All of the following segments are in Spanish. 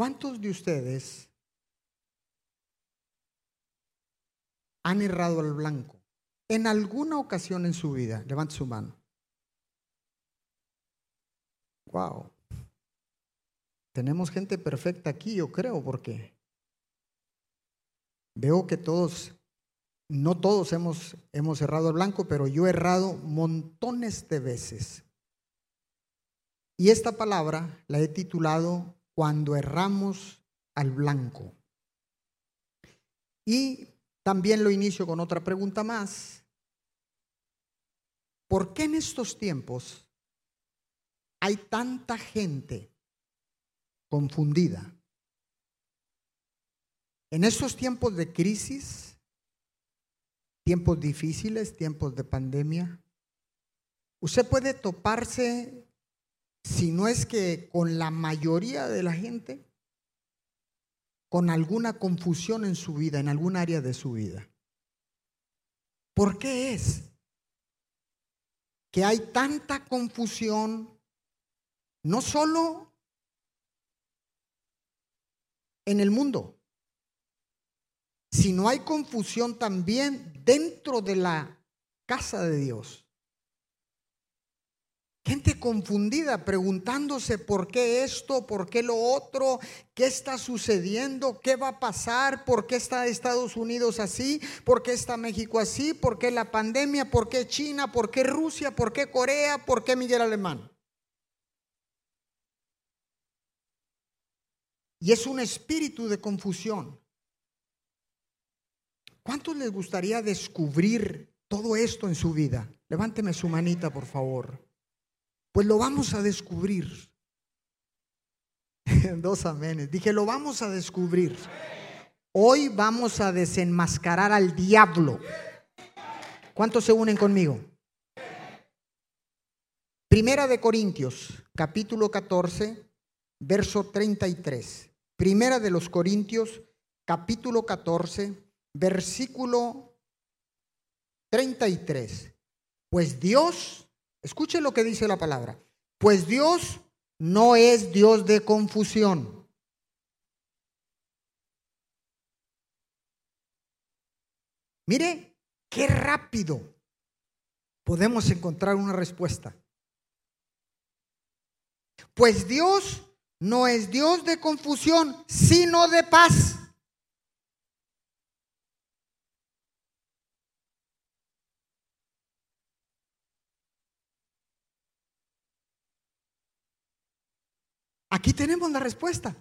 ¿Cuántos de ustedes han errado al blanco en alguna ocasión en su vida? Levante su mano. Wow. Tenemos gente perfecta aquí, yo creo, porque veo que todos, no todos hemos, hemos errado al blanco, pero yo he errado montones de veces. Y esta palabra la he titulado Cuando erramos al blanco. Y también lo inicio con otra pregunta más. ¿Por qué en estos tiempos hay tanta gente confundida? En estos tiempos de crisis, tiempos difíciles, tiempos de pandemia, usted puede toparse, si no es que con la mayoría de la gente, con alguna confusión en su vida, en algún área de su vida. ¿Por qué es que hay tanta confusión, no solo en el mundo, sino hay confusión también dentro de la casa de Dios? Gente confundida preguntándose por qué esto, por qué lo otro, qué está sucediendo, qué va a pasar, por qué está Estados Unidos así, por qué está México así, por qué la pandemia, por qué China, por qué Rusia, por qué Corea, por qué Miguel Alemán. Y es un espíritu de confusión. ¿Cuántos les gustaría descubrir todo esto en su vida? Levánteme su manita, por favor. Pues lo vamos a descubrir. Dos amenes. Dije, lo vamos a descubrir. Hoy vamos a desenmascarar al diablo. ¿Cuántos se unen conmigo? Primera de Corintios, capítulo 14, verso 33. Primera de los Corintios, capítulo 14, versículo 33. Pues Dios Escuche lo que dice la palabra. Pues Dios no es Dios de confusión. Mire qué rápido podemos encontrar una respuesta. Pues Dios no es Dios de confusión, sino de paz. Aquí tenemos la respuesta.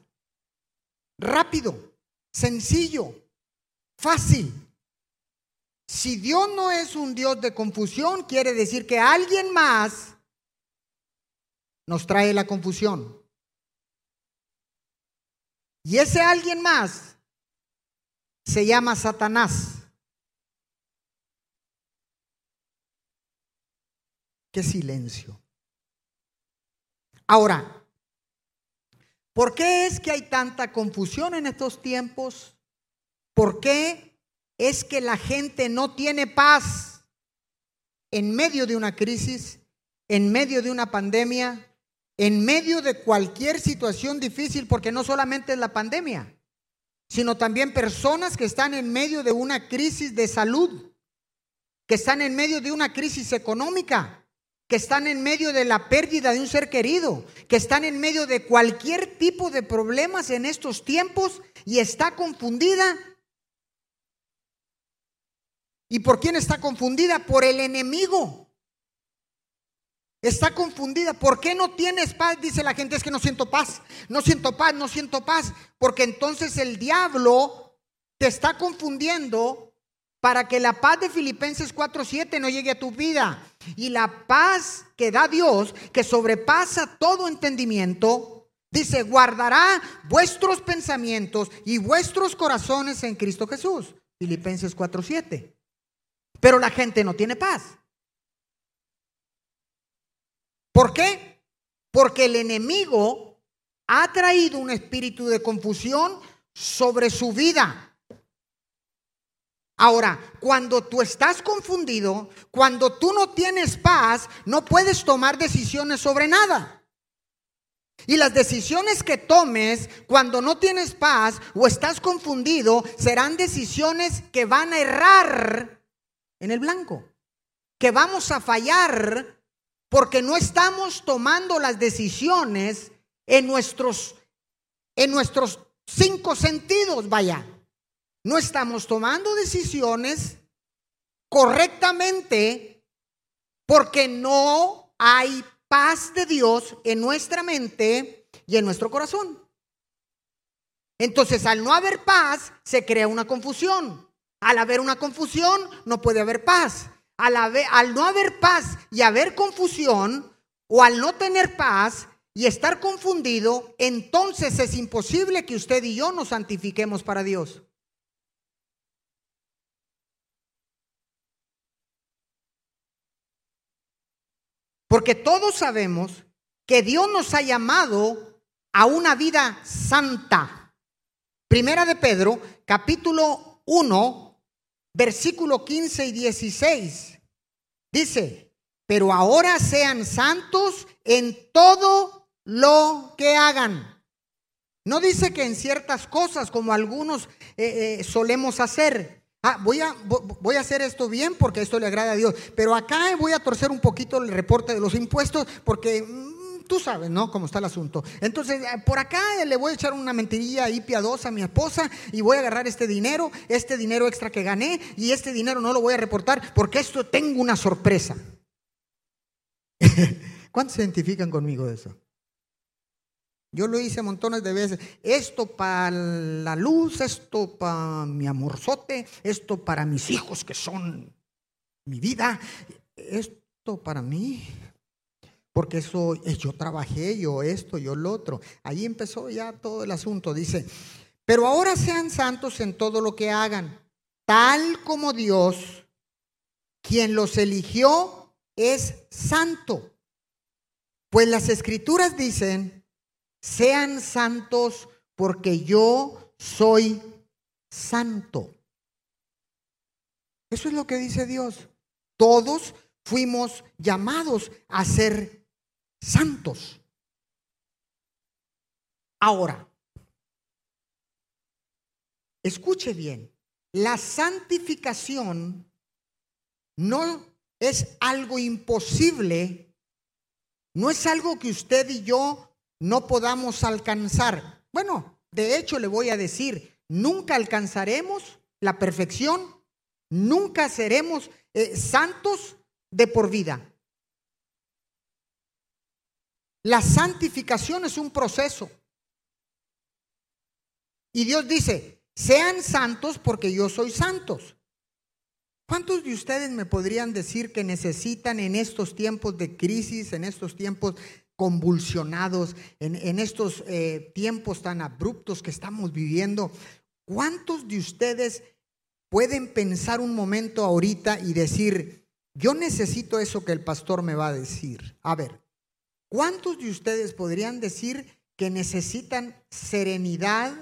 Rápido, sencillo, fácil. Si Dios no es un Dios de confusión, quiere decir que alguien más nos trae la confusión. Y ese alguien más se llama Satanás. Qué silencio. Ahora, ¿Por qué es que hay tanta confusión en estos tiempos? ¿Por qué es que la gente no tiene paz en medio de una crisis, en medio de una pandemia, en medio de cualquier situación difícil? Porque no solamente es la pandemia, sino también personas que están en medio de una crisis de salud, que están en medio de una crisis económica, que están en medio de la pérdida de un ser querido, que están en medio de cualquier tipo de problemas en estos tiempos y está confundida. ¿Y por quién está confundida? Por el enemigo. Está confundida. ¿Por qué no tienes paz? Dice la gente, es que no siento paz. No siento paz, no siento paz. Porque entonces el diablo te está confundiendo para que la paz de Filipenses 4:7 no llegue a tu vida. Y la paz que da Dios, que sobrepasa todo entendimiento, dice, guardará vuestros pensamientos y vuestros corazones en Cristo Jesús. Filipenses 4:7. Pero la gente no tiene paz. ¿Por qué? Porque el enemigo ha traído un espíritu de confusión sobre su vida. Ahora, cuando tú estás confundido, cuando tú no tienes paz, no puedes tomar decisiones sobre nada. Y las decisiones que tomes cuando no tienes paz o estás confundido serán decisiones que van a errar en el blanco, que vamos a fallar porque no estamos tomando las decisiones en nuestros en nuestros cinco sentidos, vaya. No estamos tomando decisiones correctamente porque no hay paz de Dios en nuestra mente y en nuestro corazón. Entonces, al no haber paz, se crea una confusión. Al haber una confusión, no puede haber paz. Al, al no haber paz y haber confusión, o al no tener paz y estar confundido, entonces es imposible que usted y yo nos santifiquemos para Dios. Porque todos sabemos que Dios nos ha llamado a una vida santa. Primera de Pedro, capítulo 1, versículo 15 y 16. Dice, pero ahora sean santos en todo lo que hagan. No dice que en ciertas cosas, como algunos eh, eh, solemos hacer, Ah, voy a, voy a hacer esto bien porque esto le agrada a Dios. Pero acá voy a torcer un poquito el reporte de los impuestos porque mm, tú sabes, ¿no? Cómo está el asunto. Entonces, eh, por acá le voy a echar una mentirilla ahí piadosa a mi esposa y voy a agarrar este dinero, este dinero extra que gané y este dinero no lo voy a reportar porque esto tengo una sorpresa. ¿Cuántos se identifican conmigo de eso? Yo lo hice montones de veces. Esto para la luz, esto para mi amorzote, esto para mis hijos que son mi vida, esto para mí. Porque eso, eh, yo trabajé, yo esto, yo lo otro. Ahí empezó ya todo el asunto. Dice, pero ahora sean santos en todo lo que hagan, tal como Dios, quien los eligió, es santo. Pues las escrituras dicen, sean santos porque yo soy santo. Eso es lo que dice Dios. Todos fuimos llamados a ser santos. Ahora, escuche bien, la santificación no es algo imposible, no es algo que usted y yo no podamos alcanzar. Bueno, de hecho le voy a decir, nunca alcanzaremos la perfección, nunca seremos eh, santos de por vida. La santificación es un proceso. Y Dios dice, sean santos porque yo soy santos. ¿Cuántos de ustedes me podrían decir que necesitan en estos tiempos de crisis, en estos tiempos convulsionados, en, estos eh, tiempos tan abruptos que estamos viviendo, ¿cuántos de ustedes pueden pensar un momento ahorita y decir, yo necesito eso que el pastor me va a decir? A ver, ¿cuántos de ustedes podrían decir que necesitan serenidad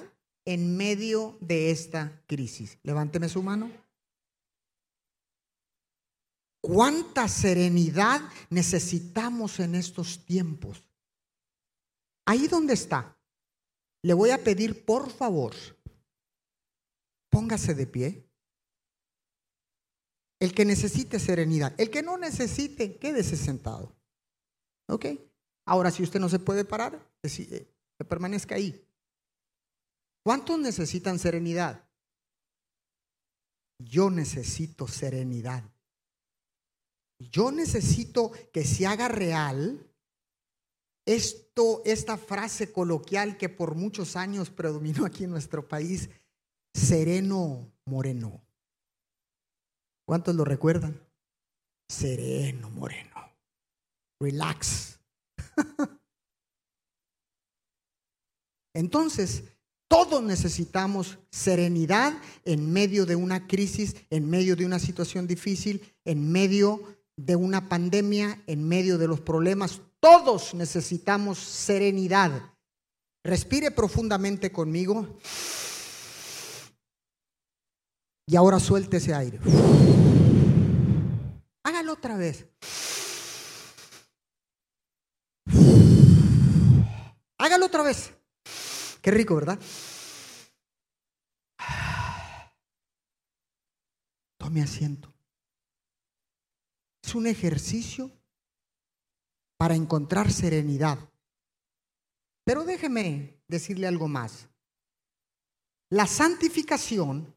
en medio de esta crisis? Levánteme su mano. ¿Cuánta serenidad necesitamos en estos tiempos? Ahí donde está, le voy a pedir por favor, póngase de pie. El que necesite serenidad, el que no necesite, quédese sentado. ¿Ok? Ahora, si usted no se puede parar, que permanezca ahí. ¿Cuántos necesitan serenidad? Yo necesito serenidad. Yo necesito que se haga real esto, esta frase coloquial que por muchos años predominó aquí en nuestro país, sereno moreno. ¿Cuántos lo recuerdan? Sereno moreno. Relax. Entonces, todos necesitamos serenidad en medio de una crisis, en medio de una situación difícil, en medio de una pandemia, en medio de los problemas. Todos necesitamos serenidad. Respire profundamente conmigo. Y ahora suelte ese aire. Hágalo otra vez. hágalo otra vez. Qué rico, ¿verdad? Tome asiento. Es un ejercicio para encontrar serenidad. Pero déjeme decirle algo más. La santificación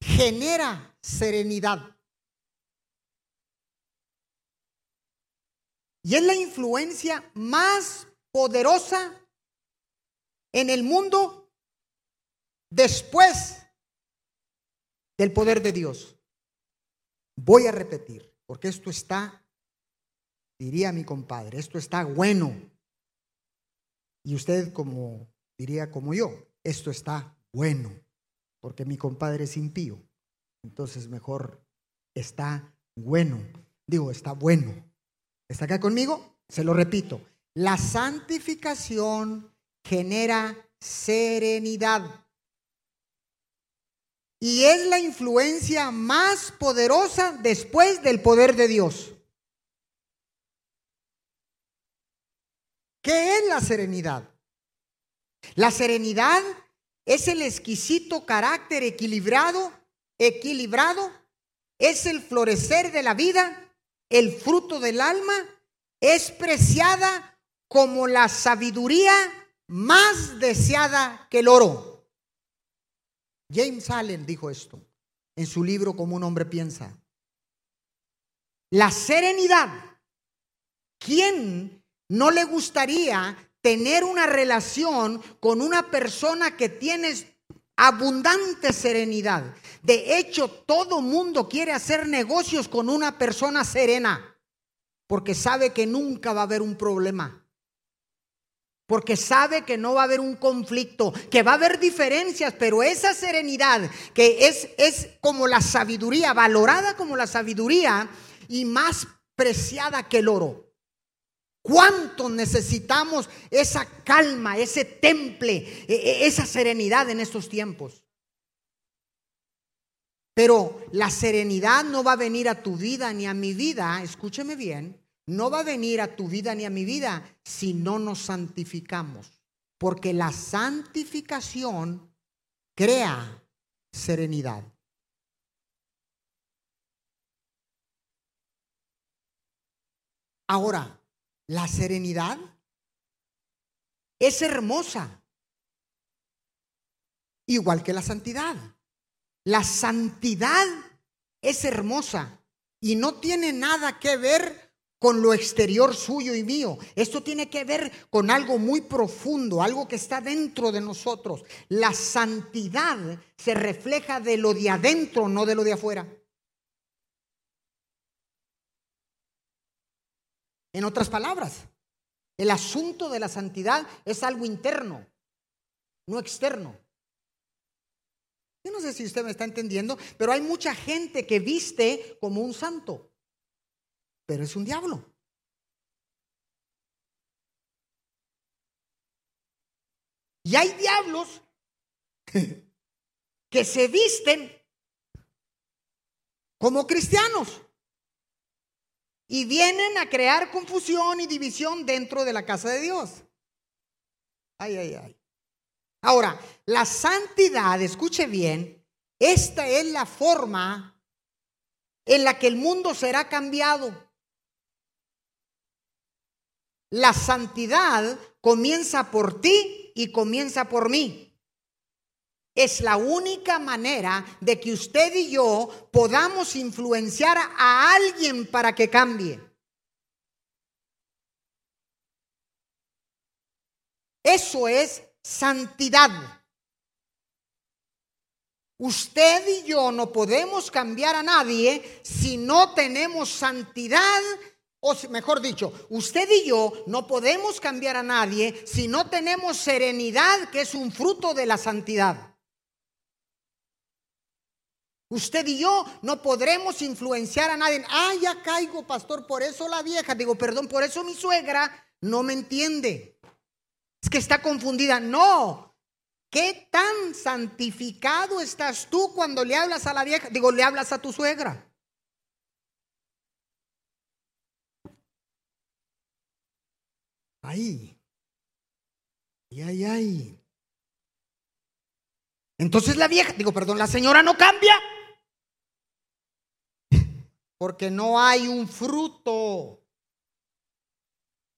genera serenidad. Y es la influencia más poderosa en el mundo después del poder de Dios. Voy a repetir, porque esto está, diría mi compadre, esto está bueno. Y usted como diría como yo, esto está bueno, porque mi compadre es impío. Entonces mejor está bueno. Digo, está bueno. ¿Está acá conmigo? Se lo repito. La santificación genera serenidad. Y es la influencia más poderosa después del poder de Dios. ¿Qué es la serenidad? La serenidad es el exquisito carácter equilibrado, equilibrado, es el florecer de la vida, el fruto del alma, es preciada como la sabiduría más deseada que el oro. James Allen dijo esto en su libro Como un hombre piensa. La serenidad. ¿Quién no le gustaría tener una relación con una persona que tienes abundante serenidad. De hecho, todo mundo quiere hacer negocios con una persona serena, porque sabe que nunca va a haber un problema. Porque sabe que no va a haber un conflicto, que va a haber diferencias, pero esa serenidad que es, es como la sabiduría, valorada como la sabiduría y más preciada que el oro. ¿Cuánto necesitamos esa calma, ese temple, e, e, esa serenidad en estos tiempos? Pero la serenidad no va a venir a tu vida ni a mi vida, escúcheme bien, no va a venir a tu vida ni a mi vida si no nos santificamos. Porque la santificación crea serenidad. Ahora, la serenidad es hermosa, igual que la santidad. La santidad es hermosa y no tiene nada que ver con lo exterior suyo y mío. Esto tiene que ver con algo muy profundo, algo que está dentro de nosotros. La santidad se refleja de lo de adentro, no de lo de afuera. En otras palabras, el asunto de la santidad es algo interno, no externo. Yo no sé si usted me está entendiendo, pero hay mucha gente que viste como un santo, pero es un diablo. Y hay diablos que se visten como cristianos y vienen a crear confusión y división dentro de la casa de Dios. Ay, ay, ay. Ahora, la santidad, escuche bien, esta es la forma en la que el mundo será cambiado. La santidad comienza por ti y comienza por mí. Es la única manera de que usted y yo podamos influenciar a alguien para que cambie. Eso es santidad. Usted y yo no podemos cambiar a nadie si no tenemos santidad, o mejor dicho, usted y yo no podemos cambiar a nadie si no tenemos serenidad, que es un fruto de la santidad. Usted y yo no podremos influenciar a nadie. Ah, ya caigo, pastor, por eso la vieja. Digo, perdón, por eso mi suegra no me entiende. Es que está confundida. No. ¿Qué tan santificado estás tú cuando le hablas a la vieja? Digo, le hablas a tu suegra. Ahí. Ay, ay, ay. Entonces la vieja, digo, perdón, la señora no cambia. Porque no hay un fruto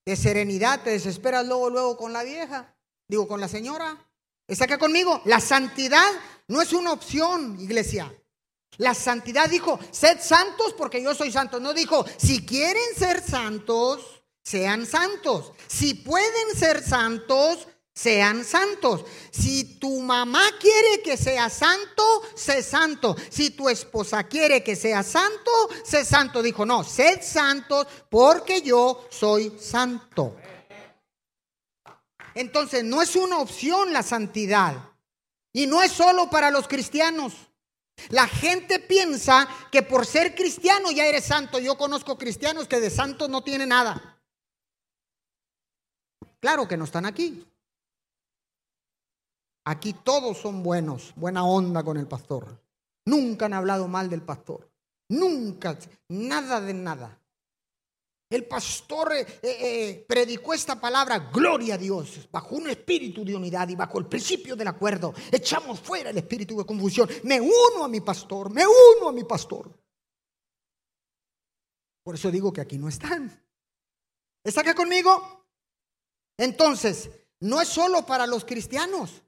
de serenidad. Te desesperas luego, luego con la vieja. Digo, con la señora. ¿Está acá conmigo? La santidad no es una opción, iglesia. La santidad dijo, sed santos porque yo soy santo. No dijo, si quieren ser santos, sean santos. Si pueden ser santos, sean santos. Si tu mamá quiere que sea santo, sé santo. Si tu esposa quiere que sea santo, sé santo. Dijo, no, sed santos porque yo soy santo. Entonces, no es una opción la santidad. Y no es solo para los cristianos. La gente piensa que por ser cristiano ya eres santo. Yo conozco cristianos que de santos no tienen nada. Claro que no están aquí. Aquí todos son buenos, buena onda con el pastor. Nunca han hablado mal del pastor. Nunca, nada de nada. El pastor eh, eh, eh, predicó esta palabra, gloria a Dios, bajo un espíritu de unidad y bajo el principio del acuerdo. Echamos fuera el espíritu de confusión. Me uno a mi pastor, me uno a mi pastor. Por eso digo que aquí no están. ¿Está acá conmigo? Entonces, no es solo para los cristianos.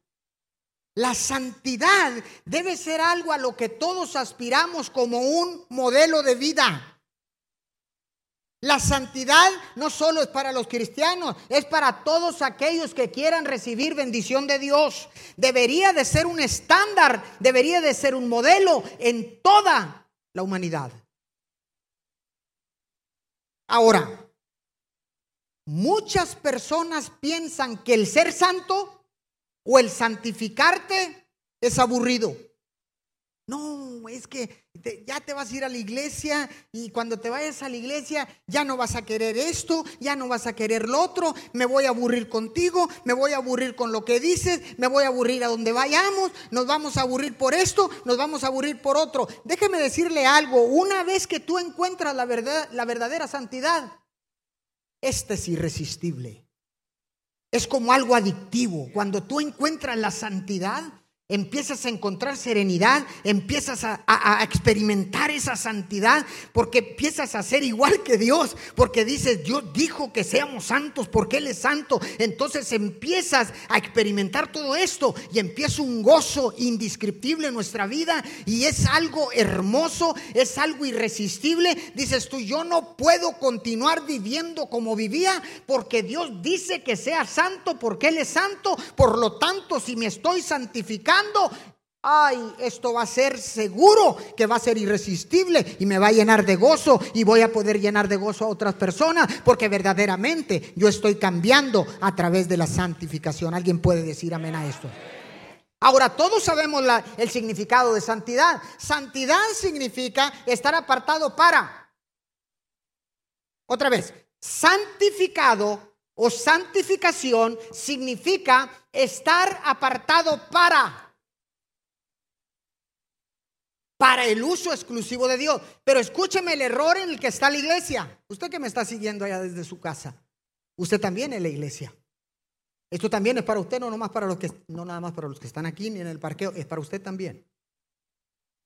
La santidad debe ser algo a lo que todos aspiramos como un modelo de vida. La santidad no solo es para los cristianos, es para todos aquellos que quieran recibir bendición de Dios. Debería de ser un estándar, debería de ser un modelo en toda la humanidad. Ahora, muchas personas piensan que el ser santo o el santificarte es aburrido. No, es que ya te vas a ir a la iglesia y cuando te vayas a la iglesia ya no vas a querer esto, ya no vas a querer lo otro, me voy a aburrir contigo, me voy a aburrir con lo que dices, me voy a aburrir a donde vayamos, nos vamos a aburrir por esto, nos vamos a aburrir por otro. Déjeme decirle algo, una vez que tú encuentras la verdad, la verdadera santidad, esta es irresistible. Es como algo adictivo. Cuando tú encuentras la santidad, Empiezas a encontrar serenidad, empiezas a, experimentar esa santidad, porque empiezas a ser igual que Dios, porque dices, Dios dijo que seamos santos porque Él es santo. Entonces empiezas a experimentar todo esto y empieza un gozo indescriptible en nuestra vida y es algo hermoso, es algo irresistible. Dices tú, yo no puedo continuar viviendo como vivía porque Dios dice que sea santo porque Él es santo. Por lo tanto, si me estoy santificando, ay, esto va a ser seguro que va a ser irresistible y me va a llenar de gozo y voy a poder llenar de gozo a otras personas porque verdaderamente yo estoy cambiando a través de la santificación. ¿Alguien puede decir amén a esto? Ahora, todos sabemos el significado de santidad. Santidad significa estar apartado para. Otra vez, santificado o santificación significa estar apartado para para el uso exclusivo de Dios. Pero escúcheme el error en el que está la iglesia. Usted que me está siguiendo allá desde su casa, usted también es la iglesia. Esto también es para usted, no nomás para los que no nada más para los que están aquí ni en el parqueo, es para usted también.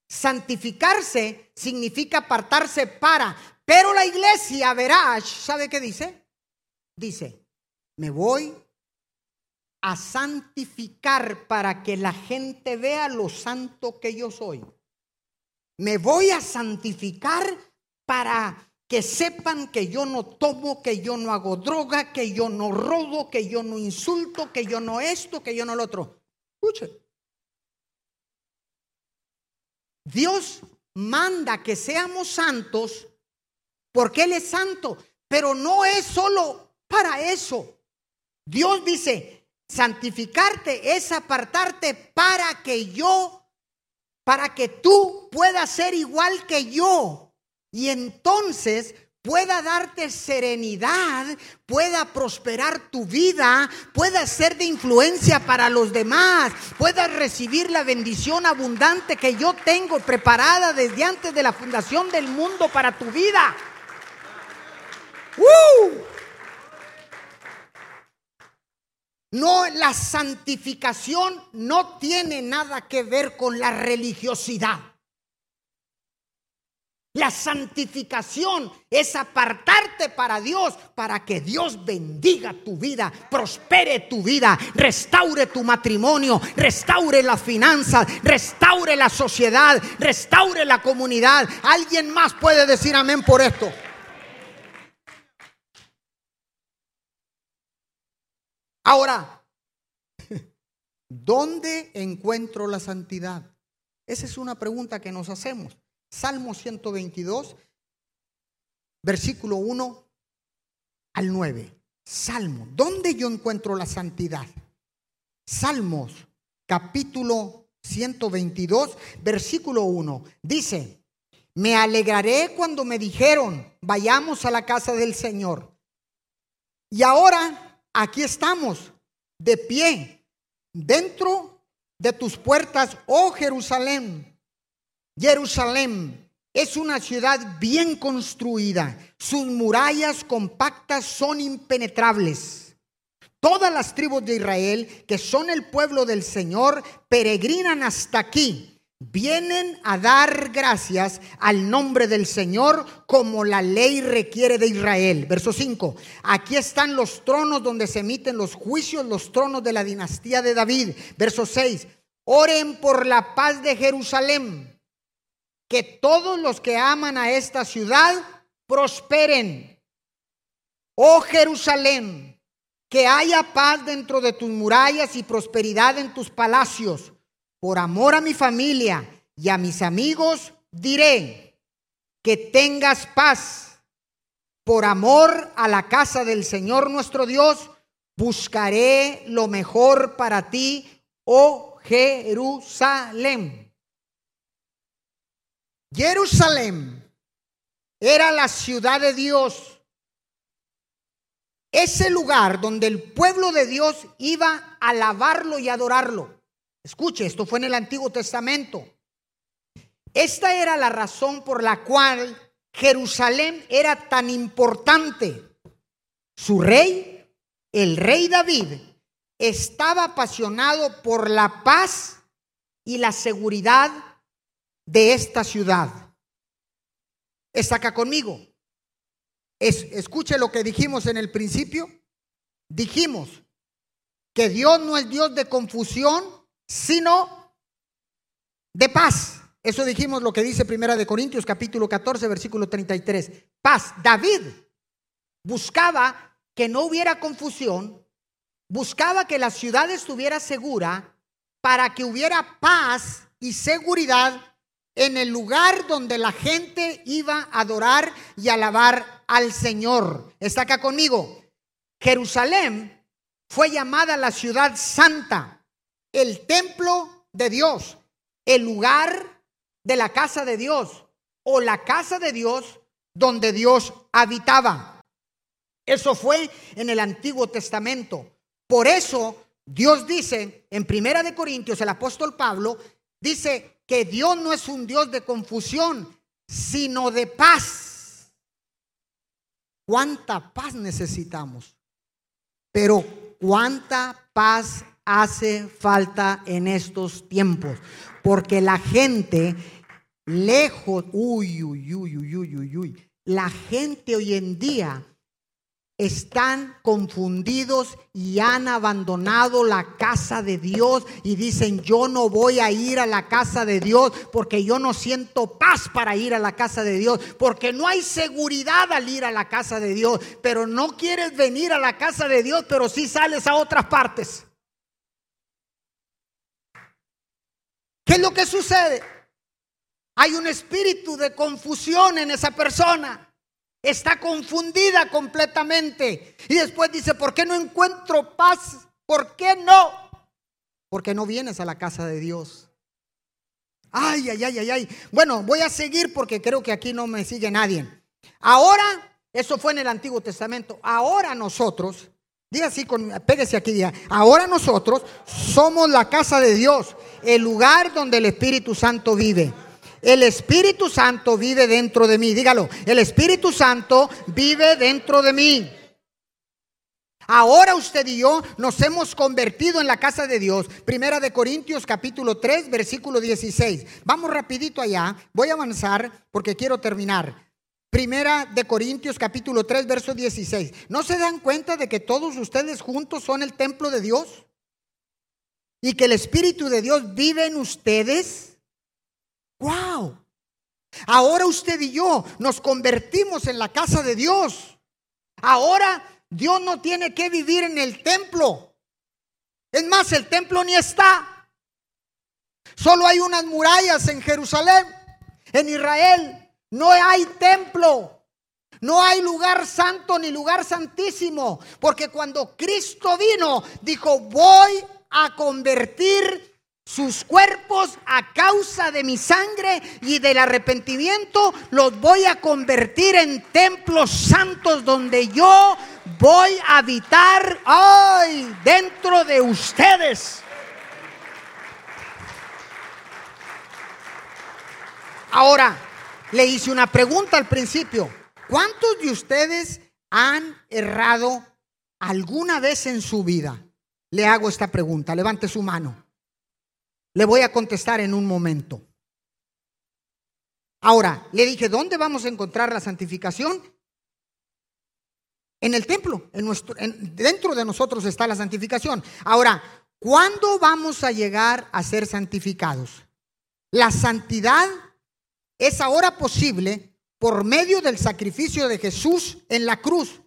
Santificarse significa apartarse para, pero la iglesia, verás, ¿sabe qué dice? Dice, me voy a santificar para que la gente vea lo santo que yo soy. Me voy a santificar para que sepan que yo no tomo, que yo no hago droga, que yo no robo, que yo no insulto, que yo no esto, que yo no lo otro. Escuchen. Dios manda que seamos santos porque Él es santo, pero no es solo para eso. Dios dice, santificarte es apartarte para que yo para que tú puedas ser igual que yo y entonces pueda darte serenidad, pueda prosperar tu vida, pueda ser de influencia para los demás, puedas recibir la bendición abundante que yo tengo preparada desde antes de la fundación del mundo para tu vida. No, la santificación no tiene nada que ver con la religiosidad. La santificación es apartarte para Dios, para que Dios bendiga tu vida, prospere tu vida, restaure tu matrimonio, restaure las finanzas, restaure la sociedad, restaure la comunidad. ¿Alguien más puede decir amén por esto? Ahora, ¿dónde encuentro la santidad? Esa es una pregunta que nos hacemos. Salmo 122, versículo 1 al 9. Salmo, ¿dónde yo encuentro la santidad? Salmos, capítulo 122, versículo 1. Dice, me alegraré cuando me dijeron, vayamos a la casa del Señor. Y ahora aquí estamos, de pie, dentro de tus puertas, oh Jerusalén. Jerusalén es una ciudad bien construida, sus murallas compactas son impenetrables. Todas las tribus de Israel, que son el pueblo del Señor, peregrinan hasta aquí vienen a dar gracias al nombre del Señor como la ley requiere de Israel. Verso 5. Aquí están los tronos donde se emiten los juicios, los tronos de la dinastía de David. Verso 6. Oren por la paz de Jerusalén. Que todos los que aman a esta ciudad prosperen. Oh Jerusalén, que haya paz dentro de tus murallas y prosperidad en tus palacios por amor a mi familia y a mis amigos, diré que tengas paz. Por amor a la casa del Señor nuestro Dios, buscaré lo mejor para ti, oh Jerusalén. Jerusalén era la ciudad de Dios, ese lugar donde el pueblo de Dios iba a alabarlo y adorarlo. Escuche, esto fue en el Antiguo Testamento. Esta era la razón por la cual Jerusalén era tan importante. Su rey, el rey David, estaba apasionado por la paz y la seguridad de esta ciudad. Está acá conmigo. escuche lo que dijimos en el principio. Dijimos que Dios no es Dios de confusión, sino de paz. Eso dijimos lo que dice Primera de Corintios capítulo 14 versículo 33. Paz. David buscaba que no hubiera confusión, buscaba que la ciudad estuviera segura para que hubiera paz y seguridad en el lugar donde la gente iba a adorar y alabar al Señor. Está acá conmigo. Jerusalén fue llamada la ciudad santa el templo de Dios, el lugar de la casa de Dios o la casa de Dios donde Dios habitaba. Eso fue en el Antiguo Testamento. Por eso Dios dice en Primera de Corintios, el apóstol Pablo dice que Dios no es un Dios de confusión, sino de paz. ¿Cuánta paz necesitamos? Pero ¿cuánta paz hace falta en estos tiempos, porque la gente lejos, uy, uy, uy, uy, uy, uy, la gente hoy en día están confundidos y han abandonado la casa de Dios y dicen, yo no voy a ir a la casa de Dios porque yo no siento paz para ir a la casa de Dios, porque no hay seguridad al ir a la casa de Dios, pero no quieres venir a la casa de Dios, pero sí sales a otras partes. ¿Qué es lo que sucede? Hay un espíritu de confusión en esa persona. Está confundida completamente. Y después dice, ¿por qué no encuentro paz? ¿Por qué no? Porque no vienes a la casa de Dios. Ay, ay, ay, ay, ay. Bueno, voy a seguir porque creo que aquí no me sigue nadie. Ahora, eso fue en el Antiguo Testamento. Ahora nosotros, diga así, con, pégese aquí, diga, ahora nosotros somos la casa de Dios el lugar donde el Espíritu Santo vive. El Espíritu Santo vive dentro de mí. Dígalo, el Espíritu Santo vive dentro de mí. Ahora usted y yo nos hemos convertido en la casa de Dios. Primera de Corintios capítulo 3, versículo 16. Vamos rapidito allá. Voy a avanzar porque quiero terminar. Primera de Corintios capítulo 3, verso 16. ¿No se dan cuenta de que todos ustedes juntos son el templo de Dios? Y que el Espíritu de Dios vive en ustedes. ¡Wow! Ahora usted y yo nos convertimos en la casa de Dios. Ahora Dios no tiene que vivir en el templo. Es más, el templo ni está. Solo hay unas murallas en Jerusalén, en Israel. No hay templo. No hay lugar santo ni lugar santísimo. Porque cuando Cristo vino, dijo, voy a convertir sus cuerpos a causa de mi sangre y del arrepentimiento, los voy a convertir en templos santos donde yo voy a habitar hoy dentro de ustedes. Ahora, le hice una pregunta al principio. ¿Cuántos de ustedes han errado alguna vez en su vida? Le hago esta pregunta. Levante su mano. Le voy a contestar en un momento. Ahora, le dije, ¿dónde vamos a encontrar la santificación? En el templo, dentro de nosotros está la santificación. Ahora, ¿cuándo vamos a llegar a ser santificados? La santidad es ahora posible por medio del sacrificio de Jesús en la cruz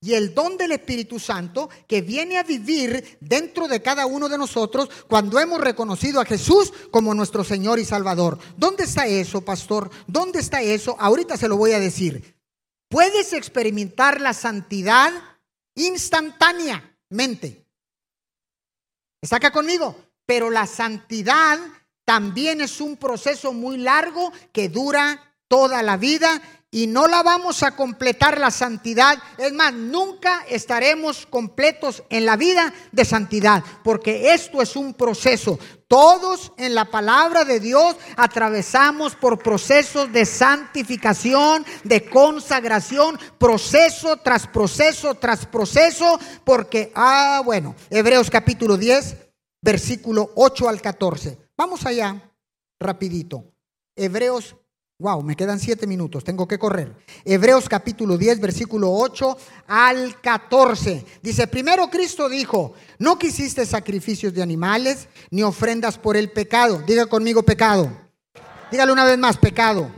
y el don del Espíritu Santo que viene a vivir dentro de cada uno de nosotros cuando hemos reconocido a Jesús como nuestro Señor y Salvador. ¿Dónde está eso, pastor? ¿Dónde está eso? Ahorita se lo voy a decir. Puedes experimentar la santidad instantáneamente. ¿Está acá conmigo? Pero la santidad también es un proceso muy largo que dura toda la vida y no la vamos a completar la santidad. Es más, nunca estaremos completos en la vida de santidad, porque esto es un proceso. Todos en la palabra de Dios atravesamos por procesos de santificación, de consagración, proceso tras proceso tras proceso, porque, ah, bueno, Hebreos capítulo 10, versículo 8 al 14. Vamos allá, rapidito. Hebreos Wow, me quedan siete minutos, tengo que correr. Hebreos capítulo 10, versículo 8 al 14. Dice, primero Cristo dijo, no quisiste sacrificios de animales ni ofrendas por el pecado. Diga conmigo pecado. Dígale una vez más, pecado.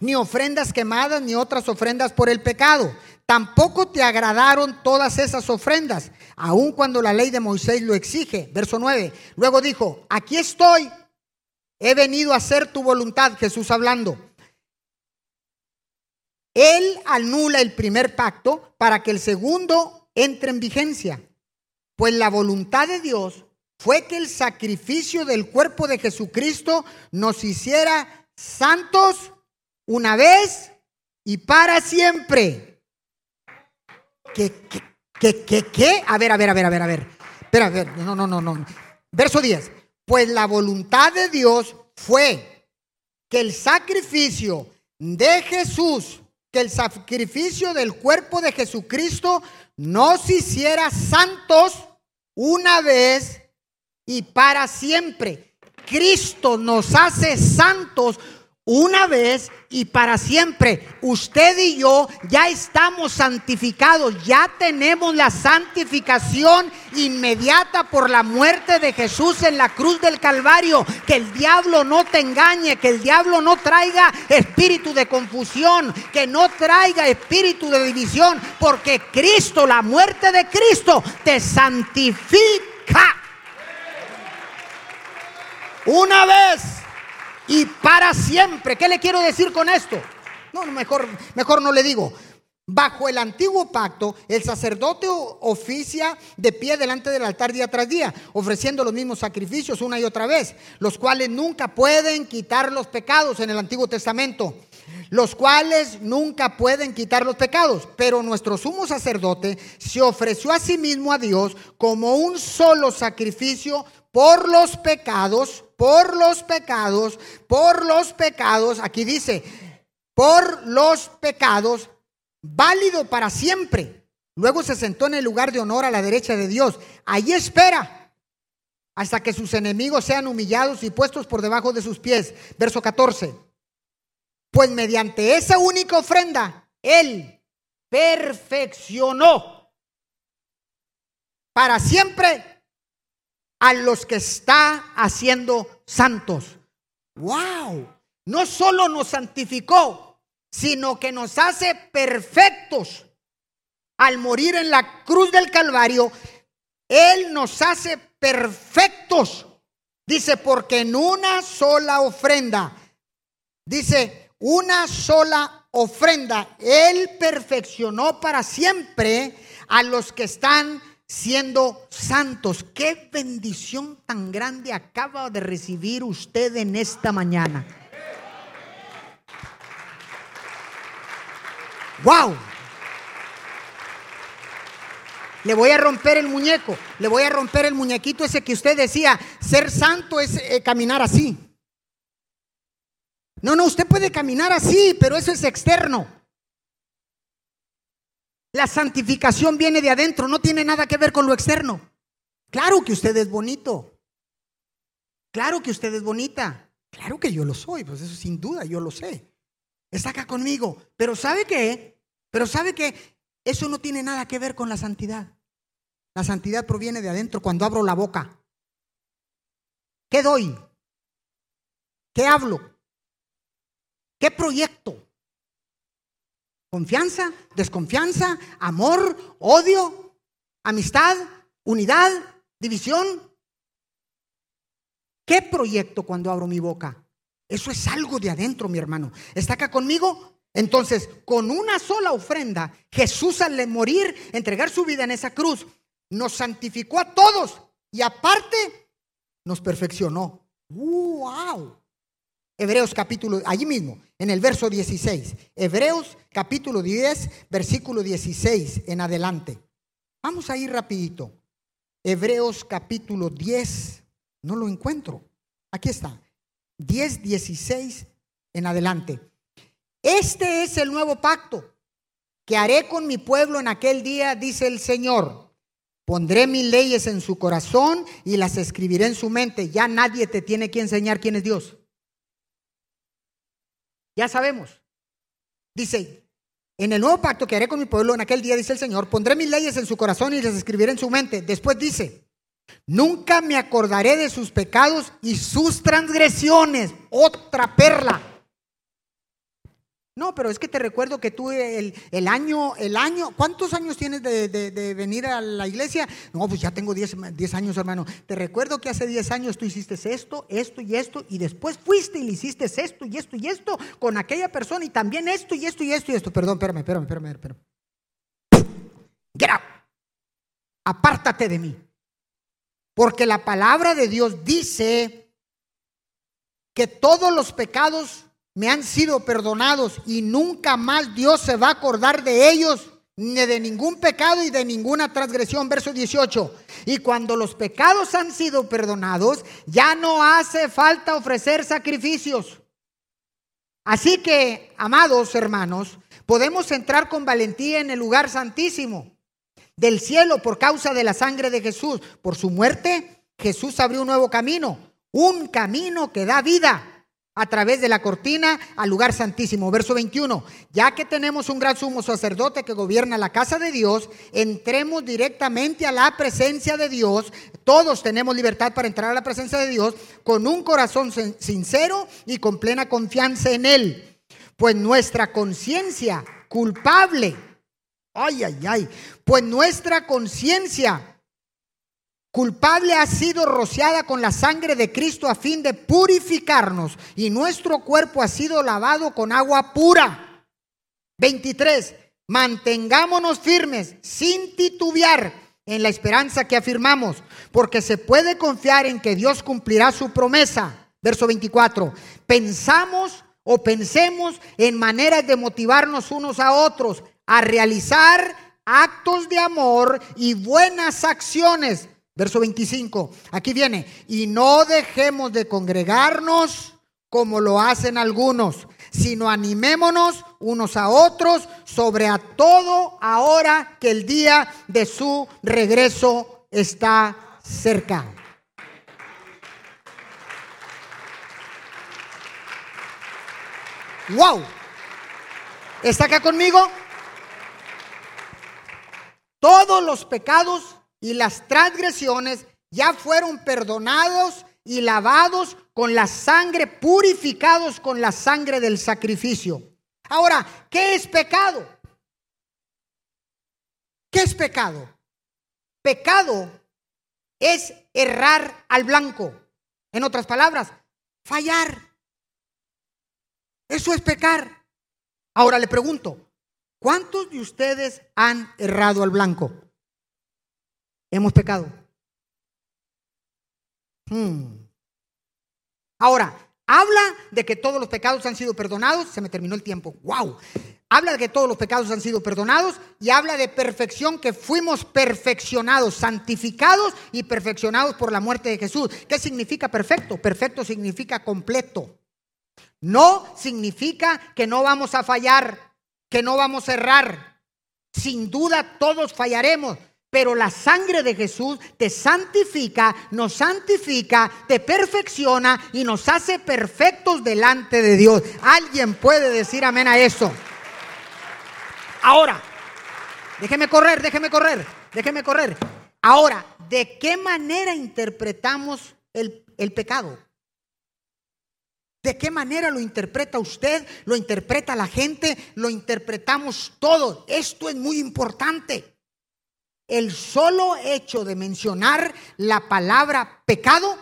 Ni ofrendas quemadas ni otras ofrendas por el pecado. Tampoco te agradaron todas esas ofrendas, aun cuando la ley de Moisés lo exige. Verso 9. Luego dijo, aquí estoy He venido a hacer tu voluntad, Jesús hablando. Él anula el primer pacto para que el segundo entre en vigencia. Pues la voluntad de Dios fue que el sacrificio del cuerpo de Jesucristo nos hiciera santos una vez y para siempre. ¿Qué, qué, qué, qué? A ver, a ver, a ver, a ver, a ver. Espera, a ver, no, no, no, no. Verso 10. Pues la voluntad de Dios fue que el sacrificio de Jesús, que el sacrificio del cuerpo de Jesucristo nos hiciera santos una vez y para siempre. Cristo nos hace santos una vez y para siempre. Usted y yo ya estamos santificados, ya tenemos la santificación inmediata por la muerte de Jesús en la cruz del Calvario. Que el diablo no te engañe, que el diablo no traiga espíritu de confusión, que no traiga espíritu de división, porque Cristo, la muerte de Cristo, te santifica. Una vez y para siempre. ¿Qué le quiero decir con esto? No, mejor, mejor no le digo. Bajo el antiguo pacto, el sacerdote oficia de pie delante del altar día tras día, ofreciendo los mismos sacrificios una y otra vez, los cuales nunca pueden quitar los pecados en el Antiguo Testamento, los cuales nunca pueden quitar los pecados. Pero nuestro sumo sacerdote se ofreció a sí mismo a Dios como un solo sacrificio por los pecados, por los pecados, por los pecados, aquí dice, por los pecados, válido para siempre. Luego se sentó en el lugar de honor a la derecha de Dios. Allí espera hasta que sus enemigos sean humillados y puestos por debajo de sus pies. Verso 14. Pues mediante esa única ofrenda, Él perfeccionó para siempre a los que está haciendo santos. ¡Wow! No solo nos santificó, sino que nos hace perfectos. Al morir en la cruz del Calvario, Él nos hace perfectos. Dice, porque en una sola ofrenda, dice, una sola ofrenda, Él perfeccionó para siempre a los que están siendo santos. Qué bendición tan grande acaba de recibir usted en esta mañana. Wow. Le voy a romper el muñeco, le voy a romper el muñequito ese que usted decía, ser santo es eh, caminar así. No, no, usted puede caminar así, pero eso es externo. La santificación viene de adentro, no tiene nada que ver con lo externo. Claro que usted es bonito. Claro que usted es bonita. Claro que yo lo soy, pues eso sin duda, yo lo sé. Está acá conmigo. Pero ¿sabe qué? Pero ¿sabe qué? Eso no tiene nada que ver con la santidad. La santidad proviene de adentro cuando abro la boca. ¿Qué doy? ¿Qué hablo? ¿Qué proyecto? Confianza, desconfianza, amor, odio, amistad, unidad, división. ¿Qué proyecto cuando abro mi boca? Eso es algo de adentro, mi hermano. ¿Está acá conmigo? Entonces, con una sola ofrenda, Jesús al morir, entregar su vida en esa cruz, nos santificó a todos y aparte nos perfeccionó. ¡Wow! Hebreos capítulo, allí mismo, en el verso 16. Hebreos capítulo 10, versículo 16 en adelante. Vamos a ir rapidito. Hebreos capítulo 10, no lo encuentro. Aquí está. 10, 16 en adelante. Este es el nuevo pacto que haré con mi pueblo en aquel día, dice el Señor. Pondré mis leyes en su corazón y las escribiré en su mente. Ya nadie te tiene que enseñar quién es Dios. Ya sabemos. Dice, en el nuevo pacto que haré con mi pueblo en aquel día, dice el Señor, pondré mis leyes en su corazón y las escribiré en su mente. Después dice, nunca me acordaré de sus pecados y sus transgresiones. Otra perla. No, pero es que te recuerdo que tú el, año, el año, ¿cuántos años tienes de, venir a la iglesia? No, pues ya tengo 10, años, hermano. Te recuerdo que hace 10 años tú hiciste esto, esto y esto, y después fuiste y le hiciste esto y esto y esto con aquella persona y también esto y esto y esto y esto. Perdón, espérame, espérame, espérame, espérame. Get out. Apártate de mí. Porque la palabra de Dios dice que todos los pecados me han sido perdonados y nunca más Dios se va a acordar de ellos ni de ningún pecado y de ninguna transgresión. Verso 18. Y cuando los pecados han sido perdonados, ya no hace falta ofrecer sacrificios. Así que, amados hermanos, podemos entrar con valentía en el lugar santísimo del cielo por causa de la sangre de Jesús. Por su muerte, Jesús abrió un nuevo camino, un camino que da vida a través de la cortina al lugar santísimo. Verso 21, ya que tenemos un gran sumo sacerdote que gobierna la casa de Dios, entremos directamente a la presencia de Dios. Todos tenemos libertad para entrar a la presencia de Dios con un corazón sincero y con plena confianza en Él. Pues nuestra conciencia culpable, ay, ay, ay, pues nuestra conciencia culpable ha sido rociada con la sangre de Cristo a fin de purificarnos y nuestro cuerpo ha sido lavado con agua pura. 23. Mantengámonos firmes sin titubear en la esperanza que afirmamos, porque se puede confiar en que Dios cumplirá su promesa. Verso 24. Pensamos o pensemos en maneras de motivarnos unos a otros a realizar actos de amor y buenas acciones Verso 25, aquí viene, y no dejemos de congregarnos como lo hacen algunos, sino animémonos unos a otros, sobre a todo ahora que el día de su regreso está cerca. ¡Wow! ¿Está acá conmigo? Todos los pecados y las transgresiones ya fueron perdonados y lavados con la sangre, purificados con la sangre del sacrificio. Ahora, ¿qué es pecado? ¿Qué es pecado? Pecado es errar al blanco. En otras palabras, fallar. Eso es pecar. Ahora le pregunto, ¿cuántos de ustedes han errado al blanco? Hemos pecado. Hmm. Ahora, habla de que todos los pecados han sido perdonados. Se me terminó el tiempo. ¡Wow! Habla de que todos los pecados han sido perdonados y habla de perfección, que fuimos perfeccionados, santificados y perfeccionados por la muerte de Jesús. ¿Qué significa perfecto? Perfecto significa completo. No significa que no vamos a fallar, que no vamos a errar. Sin duda todos fallaremos, pero la sangre de Jesús te santifica, nos santifica, te perfecciona y nos hace perfectos delante de Dios. ¿Alguien puede decir amén a eso? Ahora, déjeme correr, déjeme correr, déjeme correr. Ahora, ¿de qué manera interpretamos el, el pecado? ¿De qué manera lo interpreta usted? ¿Lo interpreta la gente? ¿Lo interpretamos todo? Esto es muy importante. El solo hecho de mencionar la palabra pecado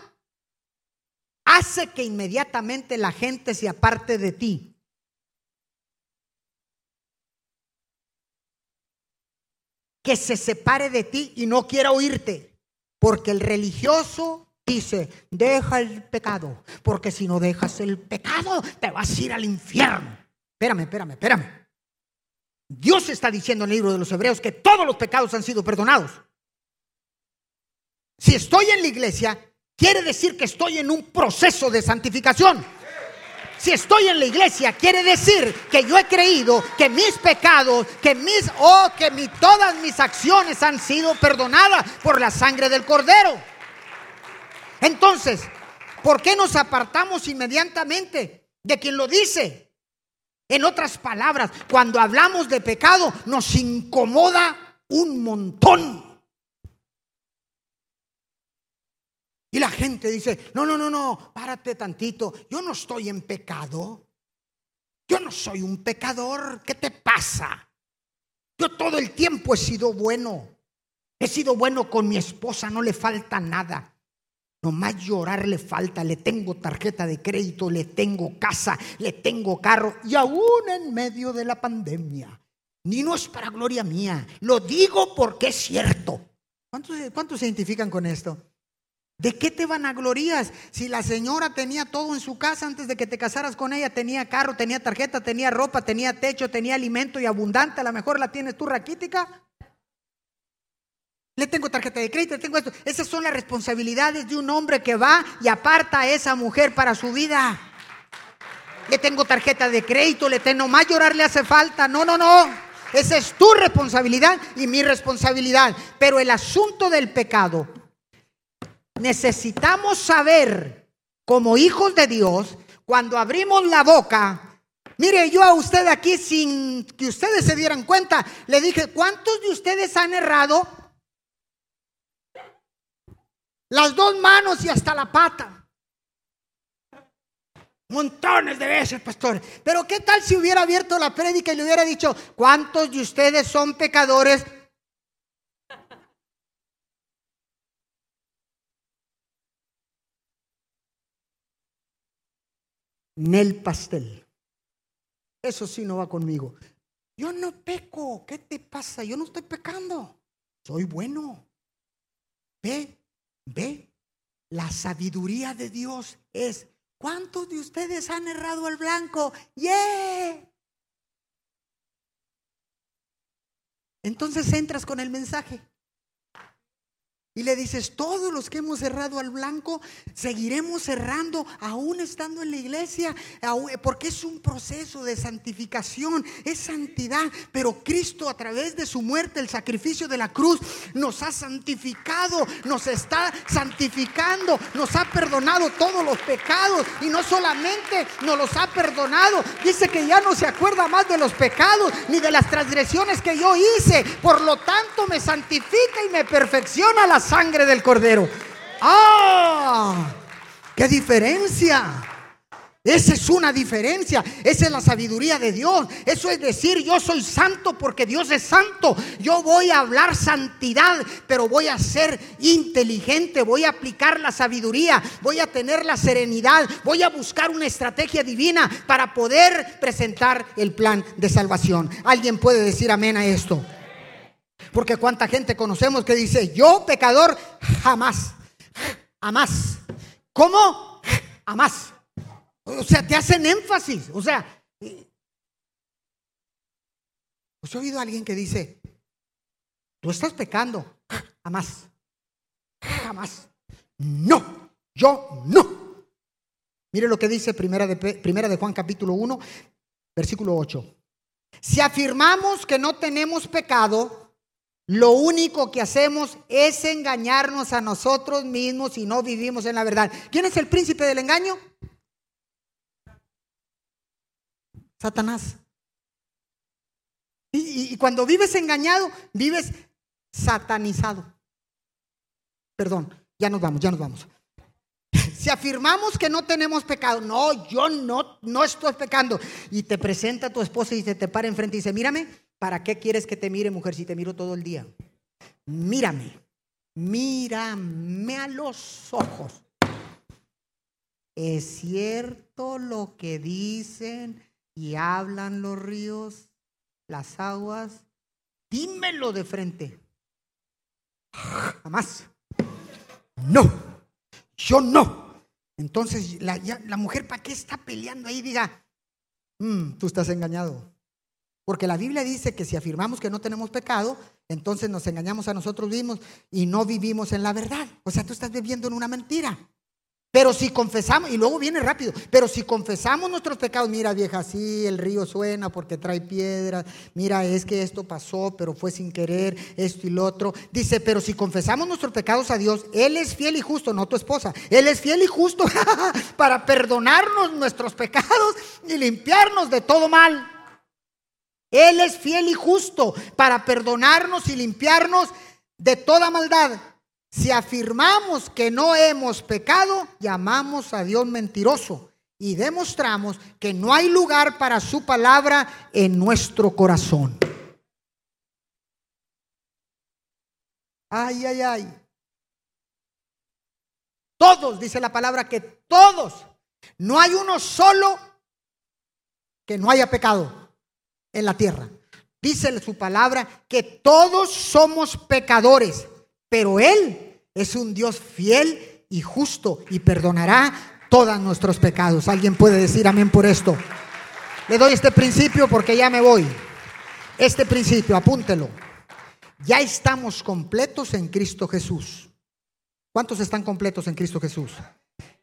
hace que inmediatamente la gente se aparte de ti. Que se separe de ti y no quiera oírte. Porque el religioso dice, deja el pecado. Porque si no dejas el pecado, te vas a ir al infierno. Espérame, espérame, espérame. Dios está diciendo en el libro de los Hebreos que todos los pecados han sido perdonados. Si estoy en la iglesia, quiere decir que estoy en un proceso de santificación. Si estoy en la iglesia, quiere decir que yo he creído que mis pecados, que mis, oh, que todas mis acciones han sido perdonadas por la sangre del Cordero. Entonces, ¿por qué nos apartamos inmediatamente de quien lo dice? En otras palabras, cuando hablamos de pecado nos incomoda un montón. Y la gente dice, no, no, no, no, párate tantito, yo no estoy en pecado. Yo no soy un pecador, ¿qué te pasa? Yo todo el tiempo he sido bueno. He sido bueno con mi esposa, no le falta nada. Nomás llorar le falta, le tengo tarjeta de crédito, le tengo casa, le tengo carro y aún en medio de la pandemia. Ni no es para gloria mía, lo digo porque es cierto. ¿Cuántos, cuántos se identifican con esto? ¿De qué te van a glorías? Si la señora tenía todo en su casa antes de que te casaras con ella, tenía carro, tenía tarjeta, tenía ropa, tenía techo, tenía alimento y abundante, a lo mejor la tienes tú raquítica. Le tengo tarjeta de crédito, le tengo esto. Esas son las responsabilidades de un hombre que va y aparta a esa mujer para su vida. Le tengo tarjeta de crédito, le tengo más llorar le hace falta. No, no, no. Esa es tu responsabilidad y mi responsabilidad. Pero el asunto del pecado, necesitamos saber como hijos de Dios, cuando abrimos la boca, Mire, yo a usted aquí, sin que ustedes se dieran cuenta, le dije, ¿cuántos de ustedes han errado las dos manos y hasta la pata. Montones de veces, pastor. Pero ¿qué tal si hubiera abierto la prédica y le hubiera dicho, ¿cuántos de ustedes son pecadores? Nel pastel. Eso sí no va conmigo. Yo no peco. ¿Qué te pasa? Yo no estoy pecando. Soy bueno. Ve, Ve, la sabiduría de Dios es, ¿cuántos de ustedes han errado al blanco? ¡Yeah! Entonces entras con el mensaje. Y le dices, todos los que hemos cerrado al blanco, seguiremos cerrando aún estando en la iglesia, porque es un proceso de santificación, es santidad. Pero Cristo a través de su muerte, el sacrificio de la cruz, nos ha santificado, nos está santificando, nos ha perdonado todos los pecados. Y no solamente nos los ha perdonado, dice que ya no se acuerda más de los pecados ni de las transgresiones que yo hice. Por lo tanto, me santifica y me perfecciona la sangre del cordero. ¡Ah! ¡Qué diferencia! Esa es una diferencia. Esa es la sabiduría de Dios. Eso es decir, yo soy santo porque Dios es santo. Yo voy a hablar santidad, pero voy a ser inteligente. Voy a aplicar la sabiduría. Voy a tener la serenidad. Voy a buscar una estrategia divina para poder presentar el plan de salvación. ¿Alguien puede decir amén a esto? Porque cuánta gente conocemos que dice, yo pecador, jamás, jamás. ¿Cómo? Jamás. O sea, te hacen énfasis. O sea, pues he oído a alguien que dice, tú estás pecando. Jamás. Jamás. No, yo no. Mire lo que dice primera de, primera de Juan capítulo 1, versículo 8. Si afirmamos que no tenemos pecado, lo único que hacemos es engañarnos a nosotros mismos y no vivimos en la verdad. ¿Quién es el príncipe del engaño? Satanás. Y, cuando vives engañado, vives satanizado. Perdón, ya nos vamos, ya nos vamos. Si afirmamos que no tenemos pecado, no, yo no, no estoy pecando. Y te presenta a tu esposa y se te para enfrente y dice, mírame, ¿Para qué quieres que te mire, mujer, si te miro todo el día? Mírame, mírame a los ojos. ¿Es cierto lo que dicen y hablan los ríos, las aguas? Dímelo de frente. Jamás. No, yo no. Entonces la, mujer, ¿para qué está peleando ahí? Diga, mm, tú estás engañado. Porque la Biblia dice que si afirmamos que no tenemos pecado, entonces nos engañamos a nosotros mismos y no vivimos en la verdad. O sea, tú estás viviendo en una mentira. Pero si confesamos, y luego viene rápido, pero si confesamos nuestros pecados, mira vieja, sí, el río suena porque trae piedras, mira, es que esto pasó, pero fue sin querer, esto y lo otro. Dice, pero si confesamos nuestros pecados a Dios, Él es fiel y justo, no tu esposa, Él es fiel y justo para perdonarnos nuestros pecados y limpiarnos de todo mal. Él es fiel y justo para perdonarnos y limpiarnos de toda maldad. Si afirmamos que no hemos pecado, llamamos a Dios mentiroso y demostramos que no hay lugar para su palabra en nuestro corazón. Ay, ay, ay. Todos, dice la palabra, que todos, no hay uno solo que no haya pecado en la tierra. Dice su palabra que todos somos pecadores, pero Él es un Dios fiel y justo y perdonará todos nuestros pecados. ¿Alguien puede decir amén por esto? Le doy este principio porque ya me voy. Este principio, apúntelo. Ya estamos completos en Cristo Jesús. ¿Cuántos están completos en Cristo Jesús?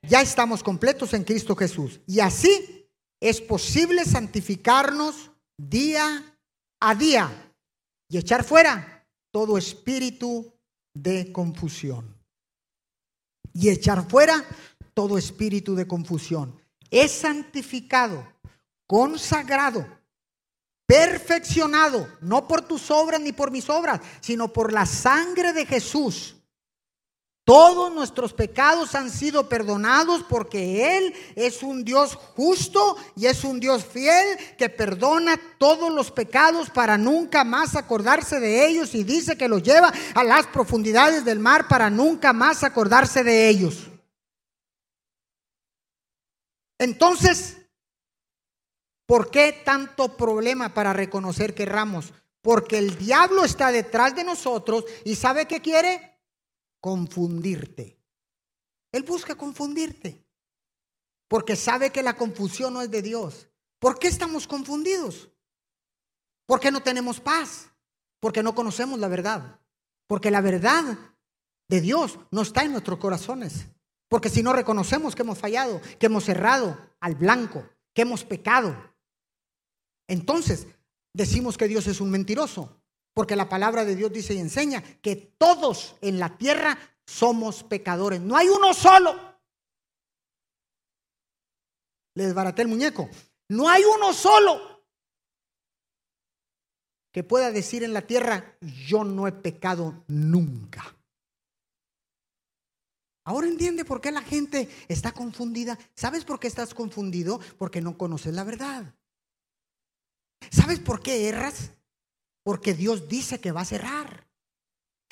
Ya estamos completos en Cristo Jesús. Y así es posible santificarnos día a día y echar fuera todo espíritu de confusión. Y echar fuera todo espíritu de confusión. Es santificado, consagrado, perfeccionado, no por tus obras ni por mis obras, sino por la sangre de Jesús todos nuestros pecados han sido perdonados porque Él es un Dios justo y es un Dios fiel que perdona todos los pecados para nunca más acordarse de ellos y dice que los lleva a las profundidades del mar para nunca más acordarse de ellos. Entonces, ¿por qué tanto problema para reconocer que erramos? Porque el diablo está detrás de nosotros y ¿sabe qué quiere? Confundirte. Él busca confundirte. Porque sabe que la confusión no es de Dios. ¿Por qué estamos confundidos? ¿Por qué no tenemos paz? Porque no conocemos la verdad. Porque la verdad de Dios no está en nuestros corazones. Porque si no reconocemos que hemos fallado, que hemos errado al blanco, que hemos pecado, entonces decimos que Dios es un mentiroso. Porque la palabra de Dios dice y enseña que todos en la tierra somos pecadores. No hay uno solo. Le desbaraté el muñeco. No hay uno solo que pueda decir en la tierra, yo no he pecado nunca. Ahora entiende por qué la gente está confundida. ¿Sabes por qué estás confundido? Porque no conoces la verdad. ¿Sabes por qué erras? Porque Dios dice que va a errar.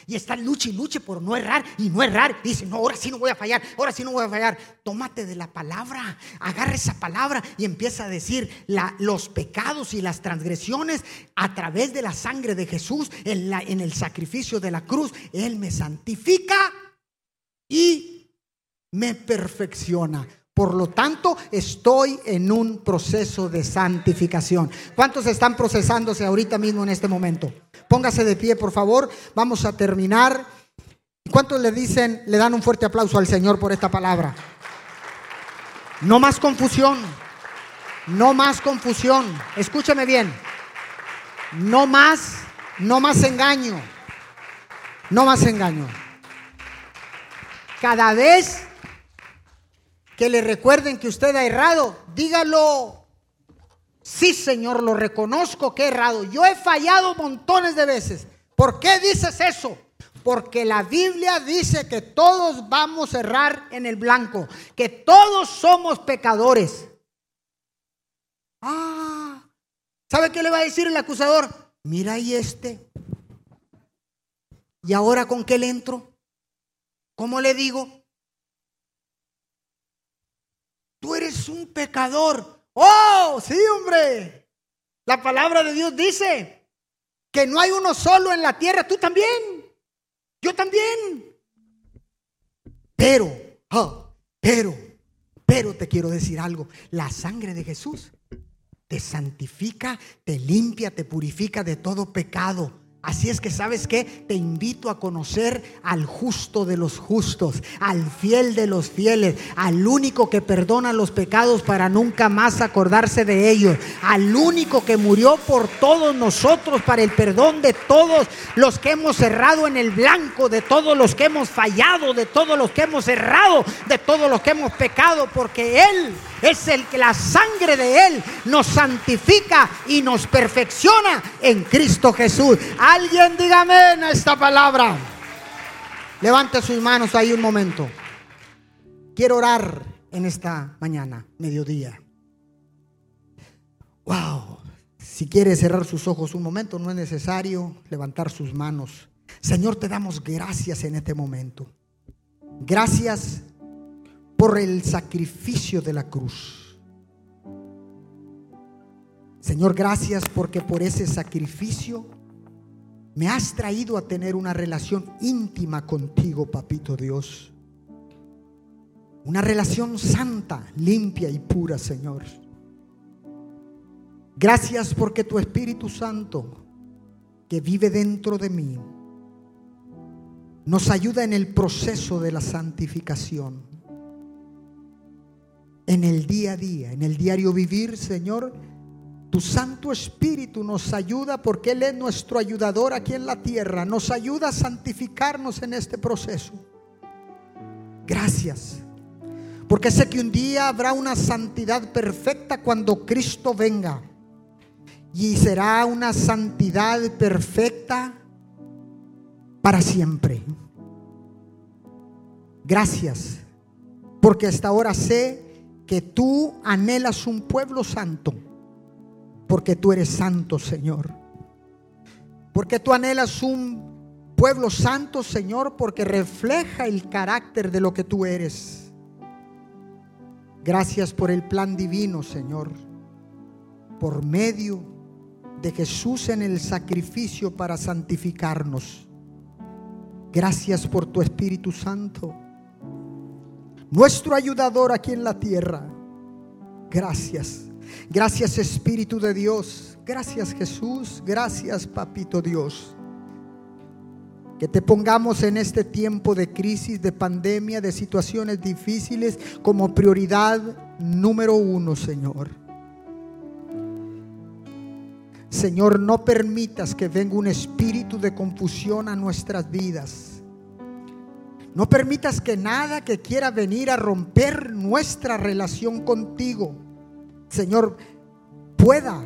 Y está lucha y luche por no errar y no errar. dice, no, ahora sí no voy a fallar, ahora sí no voy a fallar. Tómate de la palabra, agarra esa palabra y empieza a decir los pecados y las transgresiones a través de la sangre de Jesús en el sacrificio de la cruz. Él me santifica y me perfecciona. Por lo tanto, estoy en un proceso de santificación. ¿Cuántos están procesándose ahorita mismo en este momento? Póngase de pie, por favor. Vamos a terminar. ¿Cuántos le dicen, le dan un fuerte aplauso al Señor por esta palabra? No más confusión. No más confusión. Escúcheme bien. No más, no más engaño. No más engaño. Cada vez que le recuerden que usted ha errado, dígalo. Sí, Señor, lo reconozco que he errado. Yo he fallado montones de veces. ¿Por qué dices eso? Porque la Biblia dice que todos vamos a errar en el blanco, que todos somos pecadores. Ah, ¿sabe qué le va a decir el acusador? Mira y este. ¿Y ahora con qué le entro? ¿Cómo le digo? Tú eres un pecador. Oh, sí, hombre. La palabra de Dios dice que no hay uno solo en la tierra. Tú también. Yo también. Pero, oh, pero, pero te quiero decir algo. La sangre de Jesús te santifica, te limpia, te purifica de todo pecado. Así es que sabes que te invito a conocer al justo de los justos, al fiel de los fieles, al único que perdona los pecados para nunca más acordarse de ellos, al único que murió por todos nosotros para el perdón de todos los que hemos errado en el blanco, de todos los que hemos fallado, de todos los que hemos errado, de todos los que hemos pecado, porque Él es el que la sangre de Él nos santifica y nos perfecciona en Cristo Jesús. Alguien dígame en esta palabra. Levante sus manos ahí un momento. Quiero orar en esta mañana, mediodía. Wow. Si quiere cerrar sus ojos un momento, no es necesario levantar sus manos. Señor, te damos gracias en este momento. Gracias por el sacrificio de la cruz. Señor, gracias porque por ese sacrificio me has traído a tener una relación íntima contigo, papito Dios. Una relación santa, limpia y pura, Señor. Gracias porque tu Espíritu Santo, que vive dentro de mí, nos ayuda en el proceso de la santificación. En el día a día, en el diario vivir, Señor tu Santo Espíritu nos ayuda porque Él es nuestro ayudador aquí en la tierra. Nos ayuda a santificarnos en este proceso. Gracias. Porque sé que un día habrá una santidad perfecta cuando Cristo venga. Y será una santidad perfecta para siempre. Gracias. Porque hasta ahora sé que tú anhelas un pueblo santo porque tú eres santo, Señor. Porque tú anhelas un pueblo santo, Señor, porque refleja el carácter de lo que tú eres. Gracias por el plan divino, Señor, por medio de Jesús en el sacrificio para santificarnos. Gracias por tu Espíritu Santo, nuestro ayudador aquí en la tierra. Gracias. Gracias Espíritu de Dios. Gracias Jesús. Gracias Papito Dios. Que te pongamos en este tiempo de crisis, de pandemia, de situaciones difíciles como prioridad número uno, Señor. Señor, no permitas que venga un espíritu de confusión a nuestras vidas. No permitas que nada que quiera venir a romper nuestra relación contigo, Señor, pueda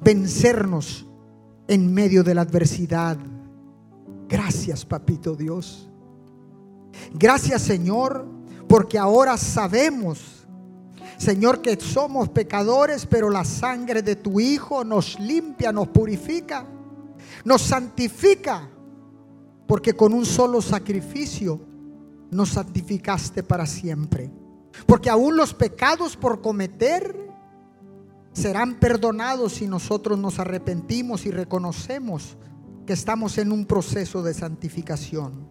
vencernos en medio de la adversidad. Gracias, papito Dios. Gracias, Señor, porque ahora sabemos, Señor, que somos pecadores, pero la sangre de tu Hijo nos limpia, nos purifica, nos santifica, porque con un solo sacrificio nos santificaste para siempre. Porque aún los pecados por cometer serán perdonados si nosotros nos arrepentimos y reconocemos que estamos en un proceso de santificación.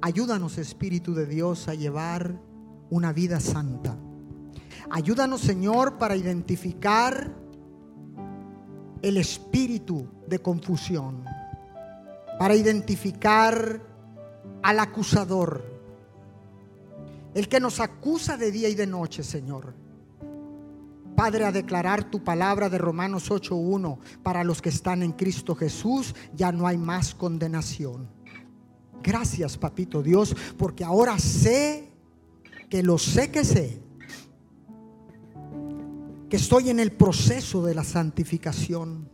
Ayúdanos, Espíritu de Dios, a llevar una vida santa. Ayúdanos, Señor, para identificar el espíritu de confusión, para identificar al acusador, el que nos acusa de día y de noche, Señor. Padre, a declarar tu palabra de Romanos 8.1, para los que están en Cristo Jesús ya no hay más condenación. Gracias, papito Dios, porque ahora sé que lo sé que sé, que estoy en el proceso de la santificación,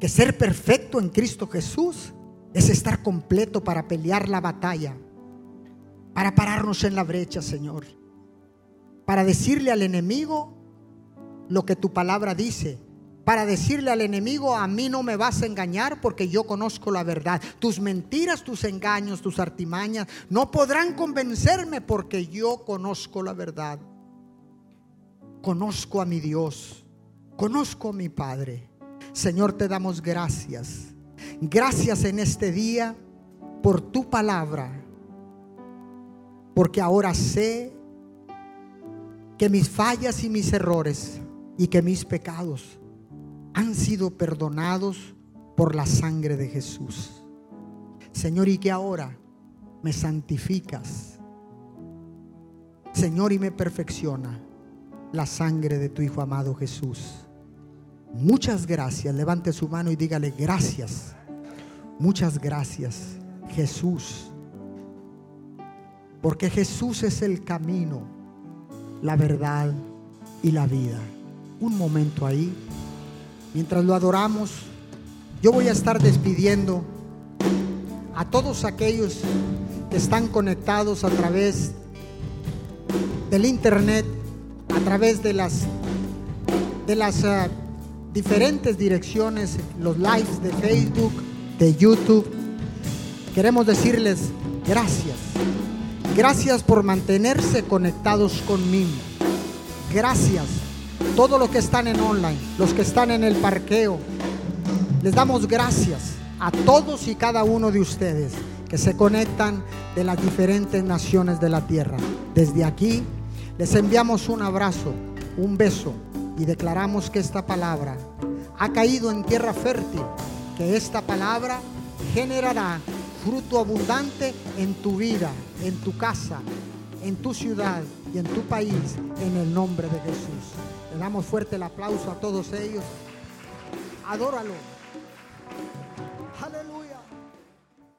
que ser perfecto en Cristo Jesús es estar completo para pelear la batalla, para pararnos en la brecha, Señor, para decirle al enemigo, lo que tu palabra dice. Para decirle al enemigo, a mí no me vas a engañar porque yo conozco la verdad. Tus mentiras, tus engaños, tus artimañas no podrán convencerme porque yo conozco la verdad. Conozco a mi Dios, conozco a mi Padre. Señor, te damos gracias. Gracias en este día por tu palabra. Porque ahora sé que mis fallas y mis errores y que mis pecados han sido perdonados por la sangre de Jesús. Señor, y que ahora me santificas. Señor, y me perfecciona la sangre de tu Hijo amado Jesús. Muchas gracias. Levante su mano y dígale gracias. Muchas gracias, Jesús. Porque Jesús es el camino, la verdad y la vida un momento ahí. Mientras lo adoramos, yo voy a estar despidiendo a todos aquellos que están conectados a través del internet, a través de las de las ah, diferentes direcciones, los lives de Facebook, de YouTube. Queremos decirles gracias. Gracias por mantenerse conectados conmigo. Gracias todos los que están en online, los que están en el parqueo. Les damos gracias a todos y cada uno de ustedes que se conectan de las diferentes naciones de la tierra. Desde aquí les enviamos un abrazo, un beso y declaramos que esta palabra ha caído en tierra fértil, que esta palabra generará fruto abundante en tu vida, en tu casa, en tu ciudad y en tu país, en el nombre de Jesús. Le damos fuerte el aplauso a todos ellos. Adóralo.